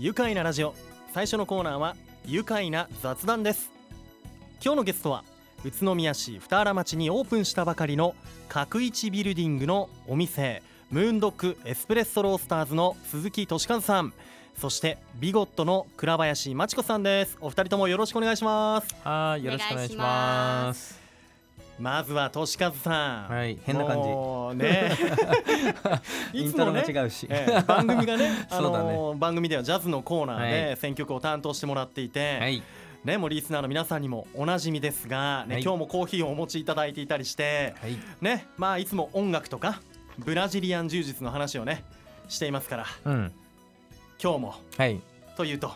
愉快なラジオ。最初のコーナーは愉快な雑談です。今日のゲストは宇都宮市二原町にオープンしたばかりの角一ビルディングのお店ムーンドッグエスプレッソロースターズの鈴木俊和さん。そしてビゴットの倉林真知子さんです。お二人ともよろしくお願いします。はい、よろしくお願いします。まずは俊和さん。はい、変な感じ。ね。イントロもね。ええ番組がね、あのー番組ではジャズのコーナーはで選曲を担当してもらっていて、はい、ね、もうリスナーの皆さんにもおなじみですが、ねはい。今日もコーヒーをお持ちいただいていたりして、はい、ねまあ、いつも音楽とかブラジリアン柔術の話をねしていますからうん、今日もはい。というと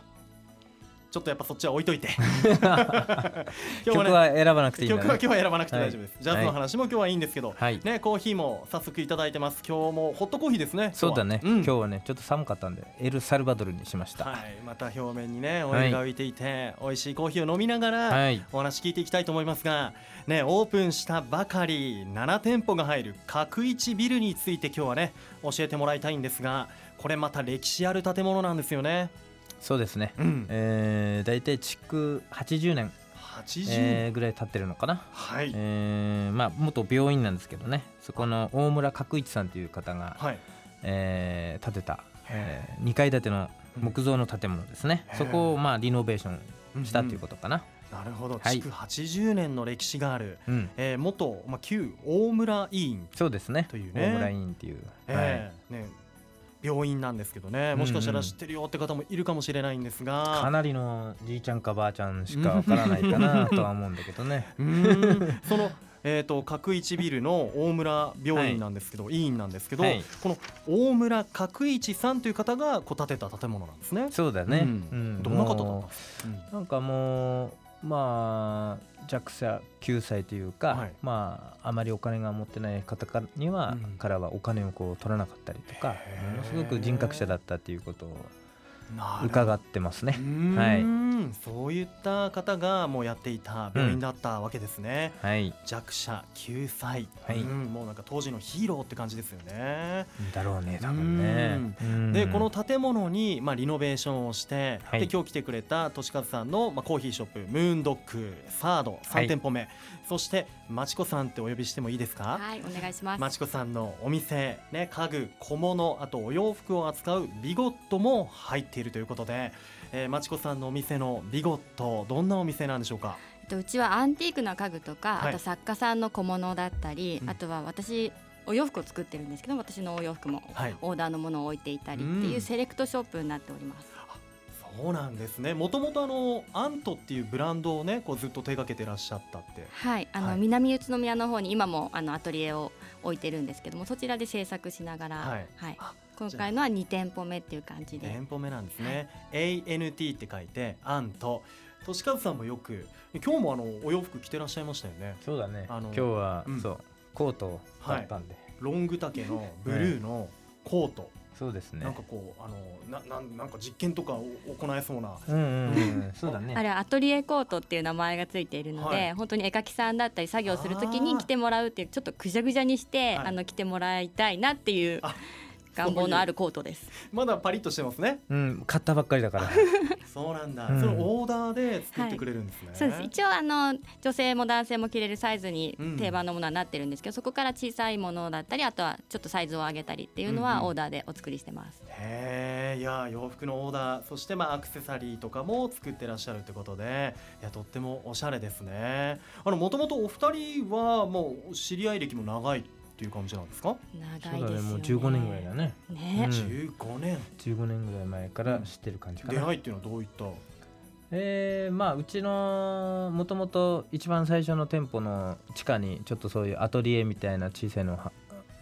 ちょっとやっぱそっちは置いといて。今日曲もねは選ばなくていいね。曲は今日は選ばなくて大丈夫です、はいジャズの話も今日はいいんですけど、はい、ね、コーヒーも早速いただいてます。今日もホットコーヒーですねそうだね、今日はうん。今日はね、ちょっと寒かったんで、エルサルバドルにしました。ははい、また表面にねオイルが浮いていて、美味しいコーヒーを飲みながら、い、お話聞いていきたいと思いますが、ね、オープンしたばかり7店舗が入る角一ビルについて今日はね教えてもらいたいんですがこれまた歴史ある建物なんですよね。そうですね。うん、えー、大体築80年、80年、えー、ぐらい経ってるのかな。はい、えー、まあ元病院なんですけどね、そこの大村角一さんという方が、はい、えー、建てた、えー、2階建ての木造の建物ですね。そこをまあリノベーションしたというと、ことかな。なるほど。はい。築80年の歴史がある、うん、えー、元、まあ、旧大村医院、そうですね。というね。大村院っていう。えー。ね、病院なんですけどね。もしかしたら知ってるよって方もいるかもしれないんですが、かなりのじいちゃんかばあちゃんしかわからないかなとは思うんだけどね。そのえー、と角一ビルの大村病院なんですけど、医院なんですけど、はい。この大村角一さんという方がこう建てた建物なんですね。そうだね。うん。うん。どんな方だったんもですか、うなんかもうまあ弱者救済というか、はい。まああまりお金が持ってない方からには、うん。からはお金をこう取らなかったりとかものすごく人格者だったっていうことを伺ってますね。う。ーん。そういった方がもうやっていた病院だったわけですね。はい。弱者救済、はい。うん、もうなんか当時のヒーローって感じですよね。だろうね多分ね。うん。でこの建物に、まあ、リノベーションをして、はい。で今日来てくれたとしかずさんの、まあ、コーヒーショップムーンドッグサード3店舗目、そしてまちこさんってお呼びしてもいいですか、はい、お願いします。まちこさんのお店、ね、家具小物あとお洋服を扱うビゴットも入っているということで、えー、まちこさんのお店のビゴットどんなお店なんでしょうか？とうちはアンティークな家具とか、はい。あと作家さんの小物だったり、うん。あとは私お洋服を作ってるんですけど、私のお洋服もはい。オーダーのものを置いていたりってうん。いうセレクトショップになっております。そうなんですね。もともとあのアントっていうブランドをねこうずっと手掛けてらっしゃったって。はい、あの、はい。南宇都宮の方に今もあのアトリエを置いてるんですけども、そちらで制作しながら、ははいい、あ今回のは2店舗目っていう感じで。店舗目なんですね、ANT って書いてアントとしかずさんもよく今日もあのお洋服着てらっしゃいましたよね。そうだね。あの今日は、うん。そうコートを買ったんで。ロング丈のブルーのコート、そうですね。なんかこうあのななんなんか実験とかを行えそうな。うんうんうん、そうだね。あれはアトリエコートっていう名前がついているので、はい。本当に絵描きさんだったり作業するときに着てもらうっていうちょっとぐじゃぐじゃにして、はい。あの着てもらいたいなっていうあ願望のあるコートです。まだパリッとしてますね。うん、買ったばっかりだから。そうなんだ、うん。そのオーダーで作ってくれるんですね、そうです。一応あの女性も男性も着れるサイズにうん。定番のものはなってるんですけど、そこから小さいものだったりあとはちょっとサイズを上げたりっていうのうんうんはオーダーでお作りしてます。へえいや洋服のオーダーそしてまあアクセサリーとかも作ってらっしゃるってことでいやとってもおしゃれですね。あのもともとお二人はもう知り合い歴も長いっていう感じなんですか、長いですよね。もう15年ぐらいだね。ね、うん。15年。15年ぐらい前から知ってる感じかな。出会いっていうのはどういった？えー、まあうちのもともと一番最初の店舗の地下にちょっとそういうアトリエみたいな小さいのは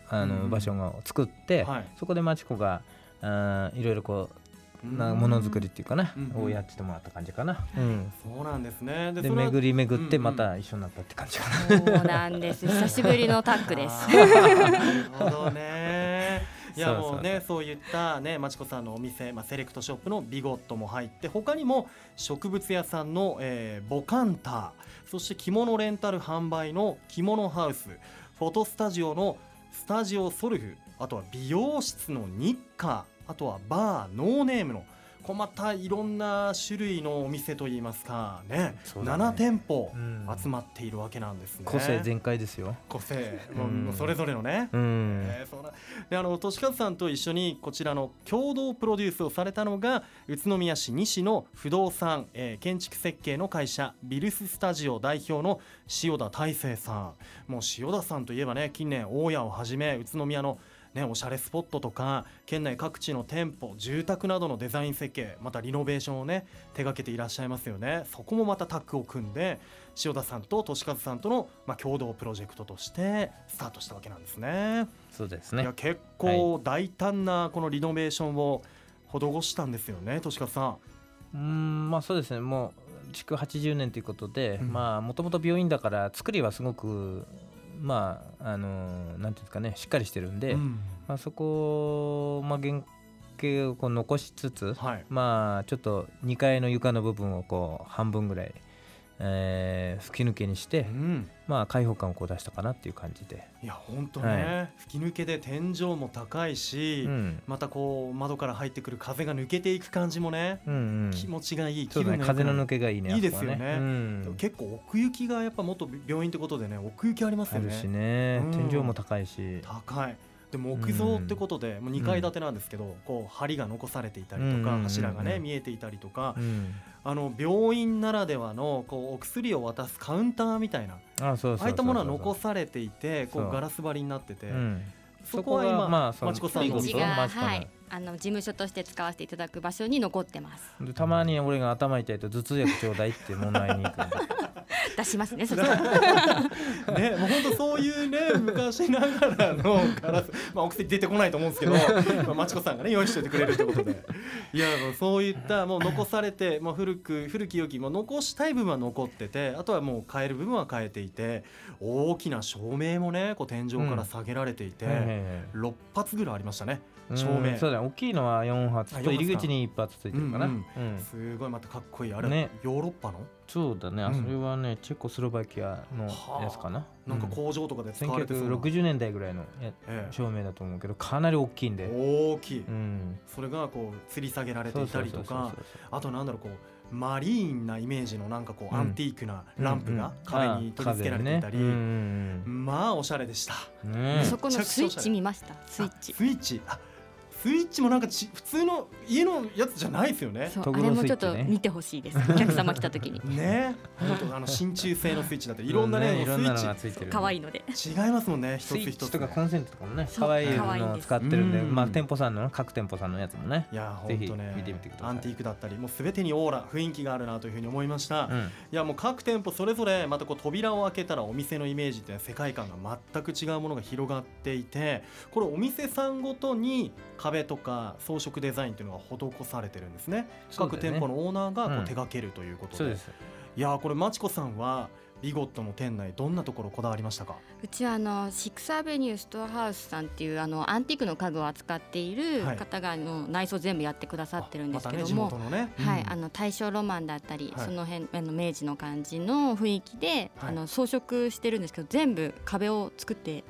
あの、うん。場所を作って、はい。そこでまちこがあーいろいろこうなものづくりっていうかな、うんをやってもらった感じかな。うん。そうなんですね。で巡り巡ってまた一緒になったって感じかな。そうなんです。久しぶりのタッグです。なるほどね。いやもうねそういったねまちこさんのお店、まあ、セレクトショップのビゴットも入って他にも植物屋さんの、えーボカンターそして着物レンタル販売の着物ハウスフォトスタジオのスタジオソルフあとは美容室の日課あとはバーノーネームのこうまたいろんな種類のお店といいますかね。ね。7店舗うん。集まっているわけなんですね。個性全開ですよ。個性。もううんそれぞれのね。うん。えーそうな。であの俊和さんと一緒にこちらの共同プロデュースをされたのが宇都宮市西の不動産、えー建築設計の会社ビルススタジオ代表の塩田大成さん。もう塩田さんといえばね近年大家をはじめ宇都宮のね、おしゃれスポットとか県内各地の店舗住宅などのデザイン設計またリノベーションをね手掛けていらっしゃいますよね。そこもまたタッグを組んで塩田さんと俊和さんとの、まあ、共同プロジェクトとしてスタートしたわけなんですね。そうですね。いや結構大胆なこのリノベーションを施したんですよね、俊和さん。うんまあそうですね。もう築80年ということで、もともと病院だから作りはすごくまああのなんていうんですかねしっかりしてるんで、うん。まあ、そこを、まあ、原型をこう残しつつ、はい、まあちょっと2階の床の部分をこう半分ぐらい、えー吹き抜けにして、うん、まあ開放感をこう出したかなっていう感じで、いや本当ね、は吹き抜けで天井も高いし、うん。またこう窓から入ってくる風が抜けていく感じもね、うんうん、気持ちがいい気分が良くなる。風の抜けがいいねいいですよね。うん。結構奥行きがやっぱ元病院ってことでね奥行きありますよね。あるしね、うん。天井も高いし。高い。で木造ってことで、もう2階建てなんですけど、こう梁が残されていたりとか、柱がね見えていたりとか、うんあの病院ならではのこうお薬を渡すカウンターみたいなあそうそうそうそうああいったものは残されていてこそう。うガラス張りになってて、うん。そこは今、まあさんのが、はい、あの事務所として使わせていただく場所に残ってます。でたまに俺が頭痛いと頭痛薬ちょうだいってもらいに行くんだ 出しますね。そ ね、もう本当そういうね昔ながらのガラス、まあ、お薬出てこないと思うんですけど、まあ、まちこさんがね用意しておいてくれるということで。いやもうそういったもう残されて、まあ、古く古き良きもう残したい部分は残っててあとはもう変える部分は変えていて大きな照明もねこう天井から下げられていて、はいはいはい。6発ぐらいありましたねうん照明。そうだね大きいのは4発あと4発か。入り口に1発ついてるかな、ううんん。すごいまたかっこいい。あれ、ね。ヨーロッパの？そうだね、あうんそれはねチェコスロバキアのやつかな、なんかう工場とかで使われてそうな、1960年代ぐらいのやええ。照明だと思うけどかなり大きいんで、大きい、うん、それがこう吊り下げられていたりとかあとなんだろうこうマリーンなイメージのなんかこう、うんアンティークなランプが壁に取り付けられていたり、うんまあおしゃれでした。そこのスイッチ見ました？スイッチ。あ。スイッチ。あスイッチもなんかち普通の家のやつじゃないですよね。そうあれもちょっと見てほしいです。お客様来た時に。ね。本当あの真鍮製のスイッチだったりいろんなね,、ういろんなのもうがついてる可愛いので。スイッチ違いますもんね一つスイッ一つチとかコンセントとかもね可愛い可愛いんです。のを使ってるんでうん。まあ店舗さんの各店舗さんのやつもねいや本当ね見てみてください。アンティークだったりもうすべてにオーラ雰囲気があるなというふうに思いました、うん。いやもう各店舗それぞれまたこう扉を開けたらお店のイメージって世界観が全く違うものが広がっていてこれお店さんごとに壁とか装飾デザインっていうのが施されてるんですね。各店舗のオーナーがこううん。手掛けるということで,、そうです。いやーこれまちこさんはビゴットの店内どんなところこだわりましたか？うちはあのシックスアベニューストアハウスさんっていうあのアンティークの家具を扱っているはい。方があの内装全部やってくださってるんですけども、たね地元のね、はい、うん。あの大正ロマンだったり、はい。その辺あの明治の感じの雰囲気で、はい。あの装飾してるんですけど全部壁を作って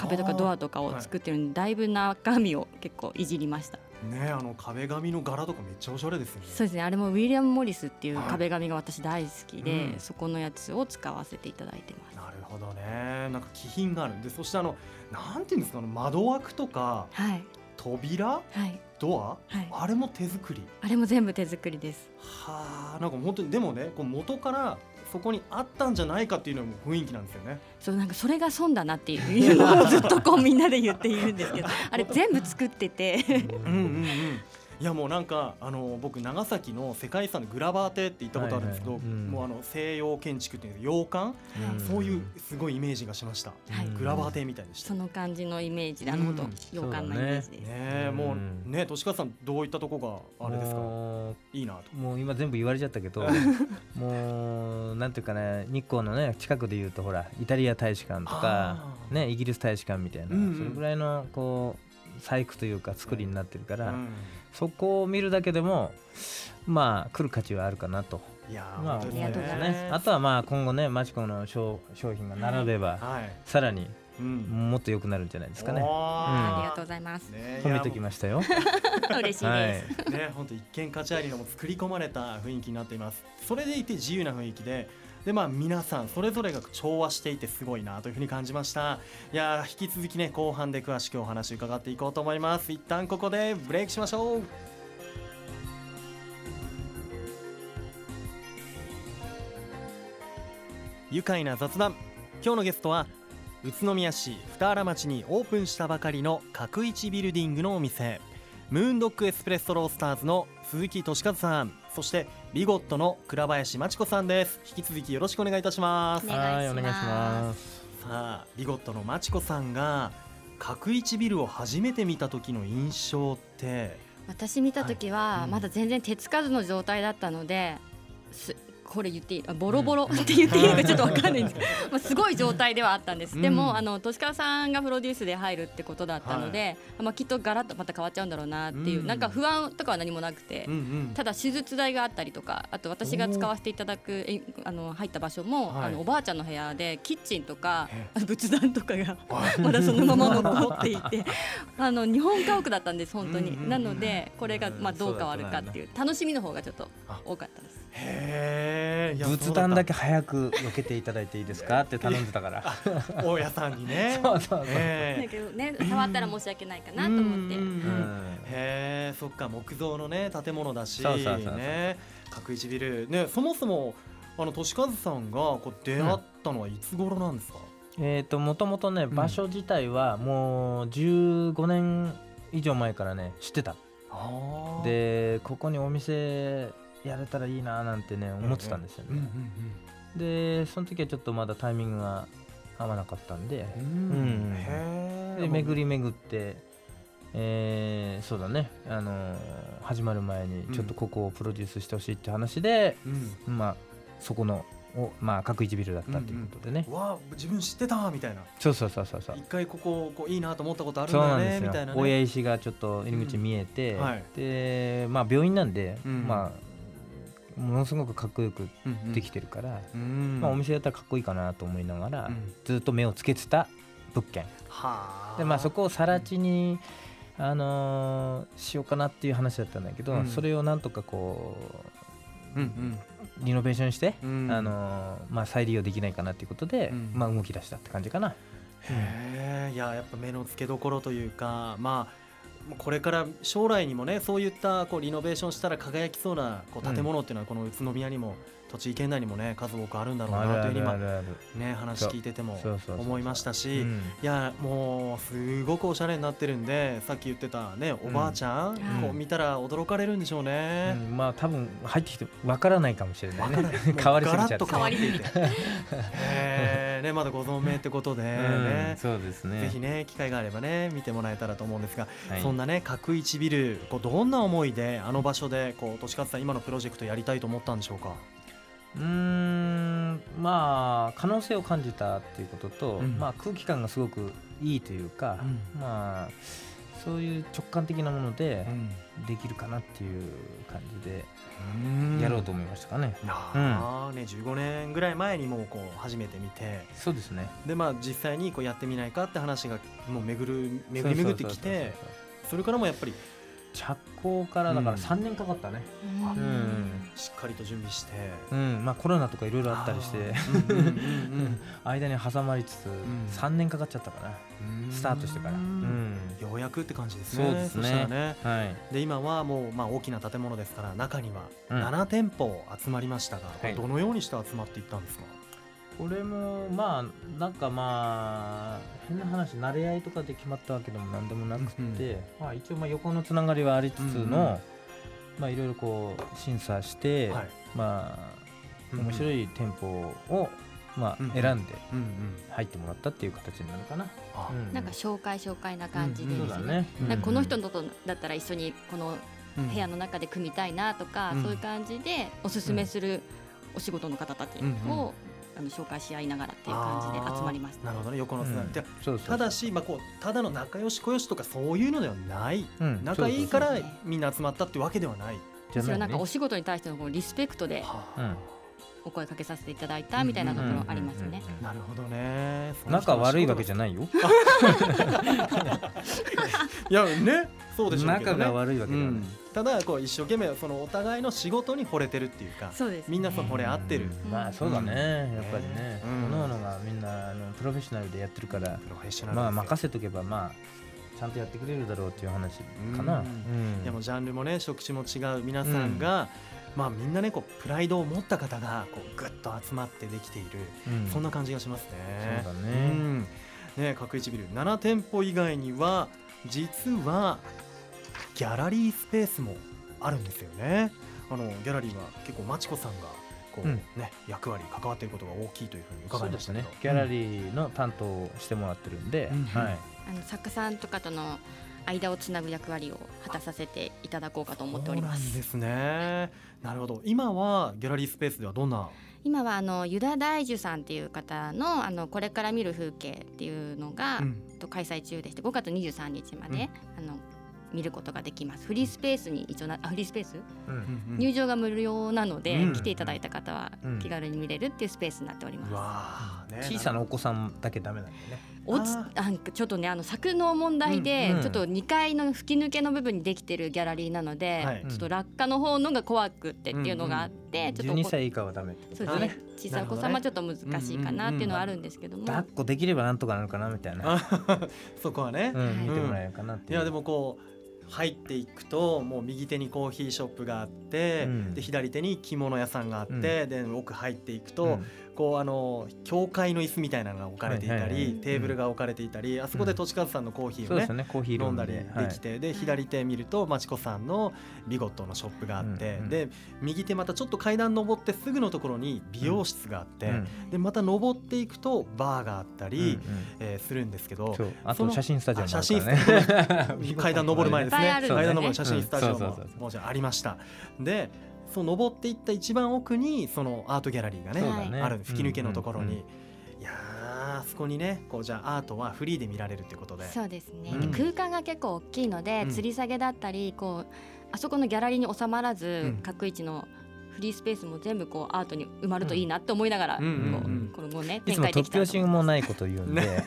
壁とかドアとかを作ってるんで、だいぶ中身を結構いじりました。ねあの壁紙の柄とかめっちゃおしゃれですよね。そうですねあれもウィリアム・モリスっていうはい壁紙が私大好きで、うん。そこのやつを使わせていただいてます。なるほどね。なんか気品があるんでそしてあのなんていうんですかあの窓枠とかはい。扉はい。ドア、はい。あれも手作り。あれも全部手作りです。はあなんか本当にでもねこう元からそこにあったんじゃないかっていうのも雰囲気なんですよね。そうなんかそれが損だなっていうのをずっとこうみんなで言っているんですけどあれ全部作ってて。うんうんうんいやもうなんかあの僕長崎の世界遺産のグラバー邸って行ったことあるんですけど、はいはいうん。もうあの西洋建築っていう洋館、はいそういうすごいイメージがしました、はいグラバー邸みたいでした。その感じのイメージであの元うん。洋館のイメージです、ね。えもううん。ね年川さんどういったとこがあれですか？もいいなと。うもう今全部言われちゃったけど もうなんていうかね日光のね近くでいうとほらイタリア大使館とかねイギリス大使館みたいな、うんうん。それぐらいのこう細工というか作りになってるから、うんそこを見るだけでもまあ来る価値はあるかなと、いやーまあ、本当ありがとうございますね。あとはまあ今後ねマチコの商商品が並べば、はい。さらにうん。もっと良くなるんじゃないですかね。おー。ありがとうございます。ね。褒めてきましたよ。嬉しいはい。です。ね、本当一見価値ありのも作り込まれた雰囲気になっています。それでいて自由な雰囲気で、でまあ皆さんそれぞれが調和していてすごいなというふうに感じました。いや引き続きね後半で詳しくお話伺っていこうと思います。一旦ここでブレイクしましょう。愉快な雑談。今日のゲストは宇都宮市二原町にオープンしたばかりの角一ビルディングのお店。ムーンドッグエスプレッソロースターズの鈴木俊和さん。そしてビゴットの倉林真知子さんです。引き続きよろしくお願いいたします。お願いしますはいお願いします。さあビゴットの真知子さんが角一ビルを初めて見た時の印象って。私見た時はい。うん。はまだ全然手つかずの状態だったので、すこれ言っていい？あボロボロ？って言っていいのかちょっとわかんないんです。けど、まあすごい状態ではあったんです。でうん。もあの年川さんがプロデュースで入るってことだったので、まあきっとガラッとまた変わっちゃうんだろうなっていう、うん。なんか不安とかは何もなくて。うんうん。ただ手術台があったりとかあと私が使わせていただくえあの入った場所も、はい。あのおばあちゃんの部屋でキッチンとか仏壇とかがまだそのまま残っていて あの日本家屋だったんです本当に、うんうんうんなのでこれがうんまあどう変わるかっていう楽しみの方がちょっと多かったです。へえ仏壇だけ早く避けていただいていいですか？って頼んでたから。大家さんにね。そうそうそう。だへけどね触ったら申し訳ないかなと思って。うんうんうん。うん。へえそっか木造のね建物だしそうそうそうそう。ね。角一ビル。ねそもそもあの俊和さんがこう出会ったのはいつ頃なんですか、えっともともとねん。場所自体はもう15年以上前からね知ってた。でここにお店やれたらいいななんてね思ってたんですようんうんねでその時はちょっとまだタイミングが合わなかったんで。うん。で巡り巡ってえーそうだね。あのー始まる前にちょっとここをプロデュースしてほしいって話で、うん。まあそこのおまあ角一ビルだったっていうことでね、うわ自分知ってたみたいな。そうそうそうそうそう。一回こここういいなと思ったことあるんだよよ。ねみたいなね。親石がちょっと入り口見えて、うん。はい。でまあ病院なんで、うん。まあものすごくかっこよくうんうん。できてるから、うん。まあ、お店だったらかっこいいかなと思いながら、うん。ずっと目をつけてた物件。はあ。でまあそこを更地に、あのーしようかなっていう話だったんだけど、うん。それをなんとかこうんうん。うリノベーションして、うん。あのーまあ、再利用できないかなっていうことで、うん。まあ、動き出したって感じかな。へえ。いややっぱ目の付けどころというかまあこれから将来にもねそういったこうリノベーションしたら輝きそうなこう建物っていうのはこの宇都宮にも栃木県内にもね数多くあるんだろうなという今ね話聞いてても思いましたしうん。いやもうすごくおしゃれになってるんでさっき言ってたねおばあちゃん、ん。こう見たら驚かれるんでしょうね。うん。まあ多分入ってきてわからないかもしれないね。変わりすぎちゃって。ガラッと変わりすぎて。へーねまだご存命ってことでね。うん、そうですね。ぜひね機会があればね見てもらえたらと思うんですが、はい。そんなね角一ビルこうどんな思いであの場所でこう俊勝さん今のプロジェクトやりたいと思ったんでしょうか？うーんまあ可能性を感じたっていうことと、うん。まあ空気感がすごくいいというか、うん。まあそういう直感的なものでうんできるかなっていう感じでうんやろうと思いましたかね。いやーね15年ぐらい前にもうこう初めて見てそうですね。でまあ実際にこうやってみないかって話がもう巡る巡り巡ってきてそれからもやっぱり着工からだからうん3年かかったね。うんうんしっかりと準備してうん、まあコロナとかいろいろあったりして、うんうんうん間に挟まりつつん3年かかっちゃったかな。うんスタートしてから。うん。ようやくって感じですね。そうですねしたらね。はい。で今はもうまあ大きな建物ですから中にはうん7店舗集まりましたが、はいどのようにして集まっていったんですか？これもまあなんかまあ変な話慣れ合いとかで決まったわけでもなんでもなくて、まあ、一応まあ横のつながりはありつつの、まあいろいろこう審査して、はい。まあ面白い。い店舗をまあ選んで。入ってもらったっていう形になるかな。あうんなんか紹介紹介な感じでね。そうだね。なんかこの人とだったら一緒にこのうん部屋の中で組みたいなとか、うんそういう感じでおすすめするお仕事の方たちを、あの紹介し合いながらっていう感じで集まりました。なるほどね。横のつながり。うそうただしまあこうただの仲良し小良しとかそういうのではない。うん。仲いいからみんな集まったってわけではない。じゃそれはなんかお仕事に対してのこうリスペクトではうんお声かけさせていただいたみたいなところありますね。なるほどね。仲悪いわけじゃいないよ。いやね。そうでしょうけどね。仲が悪いわけじゃない、うんただこう一生懸命そのお互いの仕事に惚れてるっていうかそうです、ね。みんなその惚れ合ってる。うん。まあそうだね、やっぱりね、うん。各々がみんなあのプロフェッショナルでやってるからプロフェッショナルまあ任せとけばまあちゃんとやってくれるだろうっていう話かな、うん。うん。でもジャンルもね職種も違う皆さんが、まあみんなねこうプライドを持った方がこうぐっと集まってできている、うん。そんな感じがしますね。そうだね。ん。ね角一ビル7店舗以外には実はギャラリースペースもあるんですよね。あのギャラリーは結構まちこさんがこう、うんね役割関わっていることが大きいというふうに伺いますしたけど。ねギャラリーの担当をしてもらってるんで、うんはい、あの作家さんとかとの間をつなぐ役割を果たさせていただこうかと思っております。そうなんですね。なるほど。今はギャラリースペースではどんな？今はあのユダ大樹さんっていう方のあのこれから見る風景っていうのが、うんと開催中でして5月23日まで、あの見ることができます。フリースペースに一応なあフリースペース、うん。うん入場が無料なので、うん。来ていただいた方はうん気軽に見れるっていうスペースになっております。ね小さなお子さんだけダメなんだよね。落ちあなんかちょっとねあの柵の問題で、うんうん。ちょっと2階の吹き抜けの部分にできてるギャラリーなので、はい。ちょっと落下の方のが怖くってっていうのがあって、ちょっと12こ歳以下はダメってことだね。そうですね。小さいお子様はちょっと難しいかなっていうのはあるんですけども、抱っこできればなんとかなるかなみたいな、あそこはね、うん、はい。見てもらえるかなっていう、いやでもこう入っていくともう右手にコーヒーショップがあって、うん。で左手に着物屋さんがあって、で奥入っていくと、うんこうあの教会の椅子みたいなのが置かれていたり、テーブルが置かれていたり、あそこでとちかずさんのコーヒーをね飲んだりムでできて、で左手見るとまちこさんのビゴットのショップがあって、で右手またちょっと階段登ってすぐのところに美容室があって、うんでまた登っていくとバーがあったり、えーするんですけどあと写真スタジオ写真 階段登る前ですね。階段登る写真スタジオももちろんありました。でそう登っていった一番奥にそのアートギャラリーがねね。ある吹き抜けのところに、うんうん。いやーあそこにねこうじゃあアートはフリーで見られるってことで。そうですね、うん。空間が結構大きいので、うん。吊り下げだったりこうあそこのギャラリーに収まらず、うん。各位置のフリースペースも全部こうアートに埋まるといいなって思いながら、こうこの後ねいつも展開で突拍子きたらと。思いもないこと言うんで、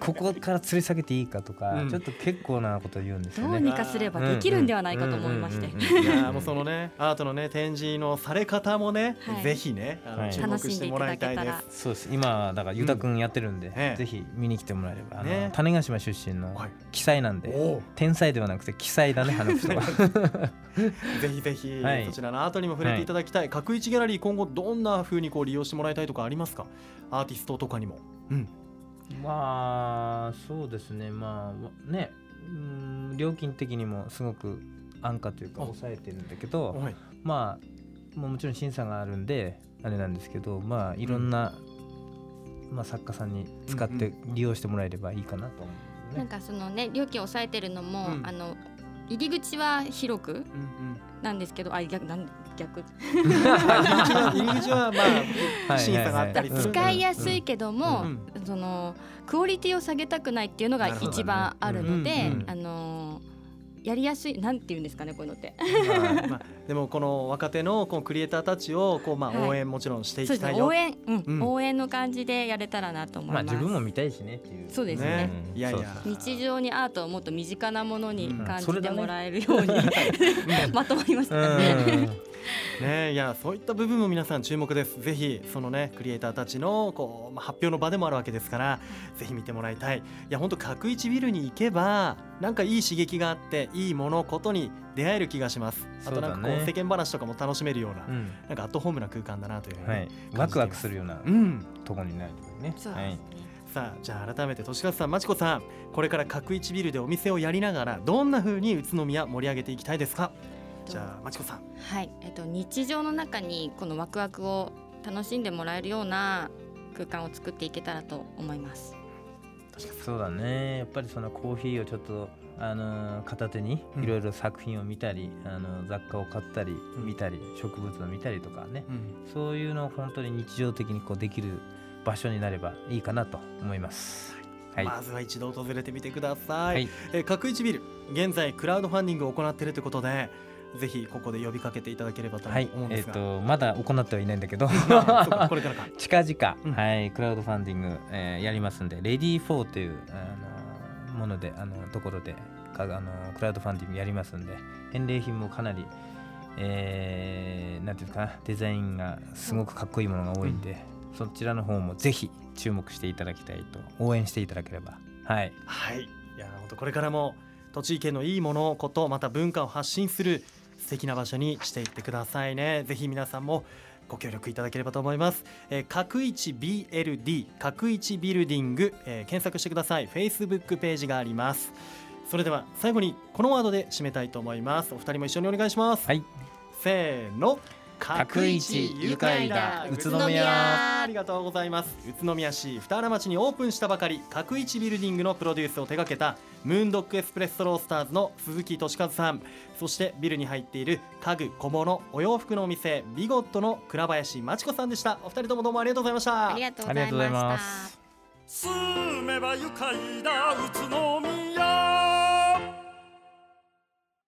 ここから吊り下げていいかとか、うん。ちょっと結構なこと言うんですよね。どうにかすればできるんではないかと思いまして、いやーもうそのねアートのね展示のされ方もね、はい。ぜひねあの、はい。注目してもらいたいで楽しんす。そうです。今だからユダ君やってるんで、ええぜひ見に来てもらえればあの、ね。種子島出身のはい。奇才なんで、天才ではなくて奇才だねあの人は。ぜひぜひ、はい。そちらのアートにも触れていただきたい、角一ギャラリー今後どんな風にこう利用してもらいたいとかありますか？アーティストとかにも、うん、まあそうですね。まあね。うん料金的にもすごく安価というかあ。抑えてるんだけどはい。まあもうもちろん審査があるんであれなんですけどまあいろんな、まあ、作家さんに使って利用してもらえればいいかなと思うね。なんかそのね料金を抑えてるのも、うん。あの入り口は広くうんうん。なんですけどあ逆なん逆。入り口は入り口はまあはい。審査があったり使いやすいけども、うん。そのクオリティを下げたくないっていうのが一番あるので、うん。うん。あのやりやすいなんて言うんですかねこういうのって。まあ、でもこの若手のこうクリエイターたちをこうまあはい。応援もちろんしていきたいよ、ですね応援、うん。うん。応援の感じでやれたらなと思います。まあ自分も見たいしねっていう。そうですね。うんいやいや。日常にアートをもっと身近なものにうん。感じてもらえるように、まとまりましたうね。んねいやそういった部分も皆さん注目です。ぜひそのねクリエイターたちのこう、まあ、発表の場でもあるわけですからぜひ見てもらいたい。いや本当角一ビルに行けばなんかいい刺激があっていいものことに出会える気がします。あとなんかこう世間話とかも楽しめるような、うん。なんかアットホームな空間だなというふうに、はい、ワクワクするようなうん。とこになるね。はいそうですね。さあじゃあ改めて年和さんまちこさんこれから角一ビルでお店をやりながらどんな風に宇都宮盛り上げていきたいですか？じゃあまちこさん。はい、えっと日常の中にこのワクワクを楽しんでもらえるような空間を作っていけたらと思います。そうだね。やっぱりそのコーヒーをちょっとあのー片手にうん。いろいろ作品を見たり、あの雑貨を買ったりん。見たり、植物を見たりとかね、うん。そういうのを本当に日常的にこうできる場所になればいいかなと思います。はい、まずは一度訪れてみてください、はい。えー角一ビル。現在クラウドファンディングを行っているということでぜひここで呼びかけていただければと思うんですが、とまだ行ってはいないんだけど。これからか。近々、うん。はいクラウドファンディング、えーやりますんでレディー4というあのものであのところでかあのクラウドファンディングやりますんで返礼品もかなりえーなんていうかなデザインがすごくかっこいいものが多いんで、そちらの方もぜひ注目していただきたいと応援していただければ。はい。はい。いや本当これからも栃木県のいいものことまた文化を発信する素敵な場所にしていってくださいね。ぜひ皆さんもご協力いただければと思います、えー、角一 BLD 角一ビルディング、えー検索してください。Facebook ページがあります。それでは最後にこのワードで締めたいと思います。お二人も一緒にお願いします、はい。せーの角一愉快だ宇都宮。ありがとうございます。宇都宮市二原町にオープンしたばかり角一ビルディングのプロデュースを手掛けたムーンドッグエスプレッソロースターズの鈴木俊和さん。そしてビルに入っている家具小物お洋服のお店ビゴットの倉林真知子さんでした。お二人ともどうもありがとうございました。ありがとうございましまた。す住めば愉快な宇都宮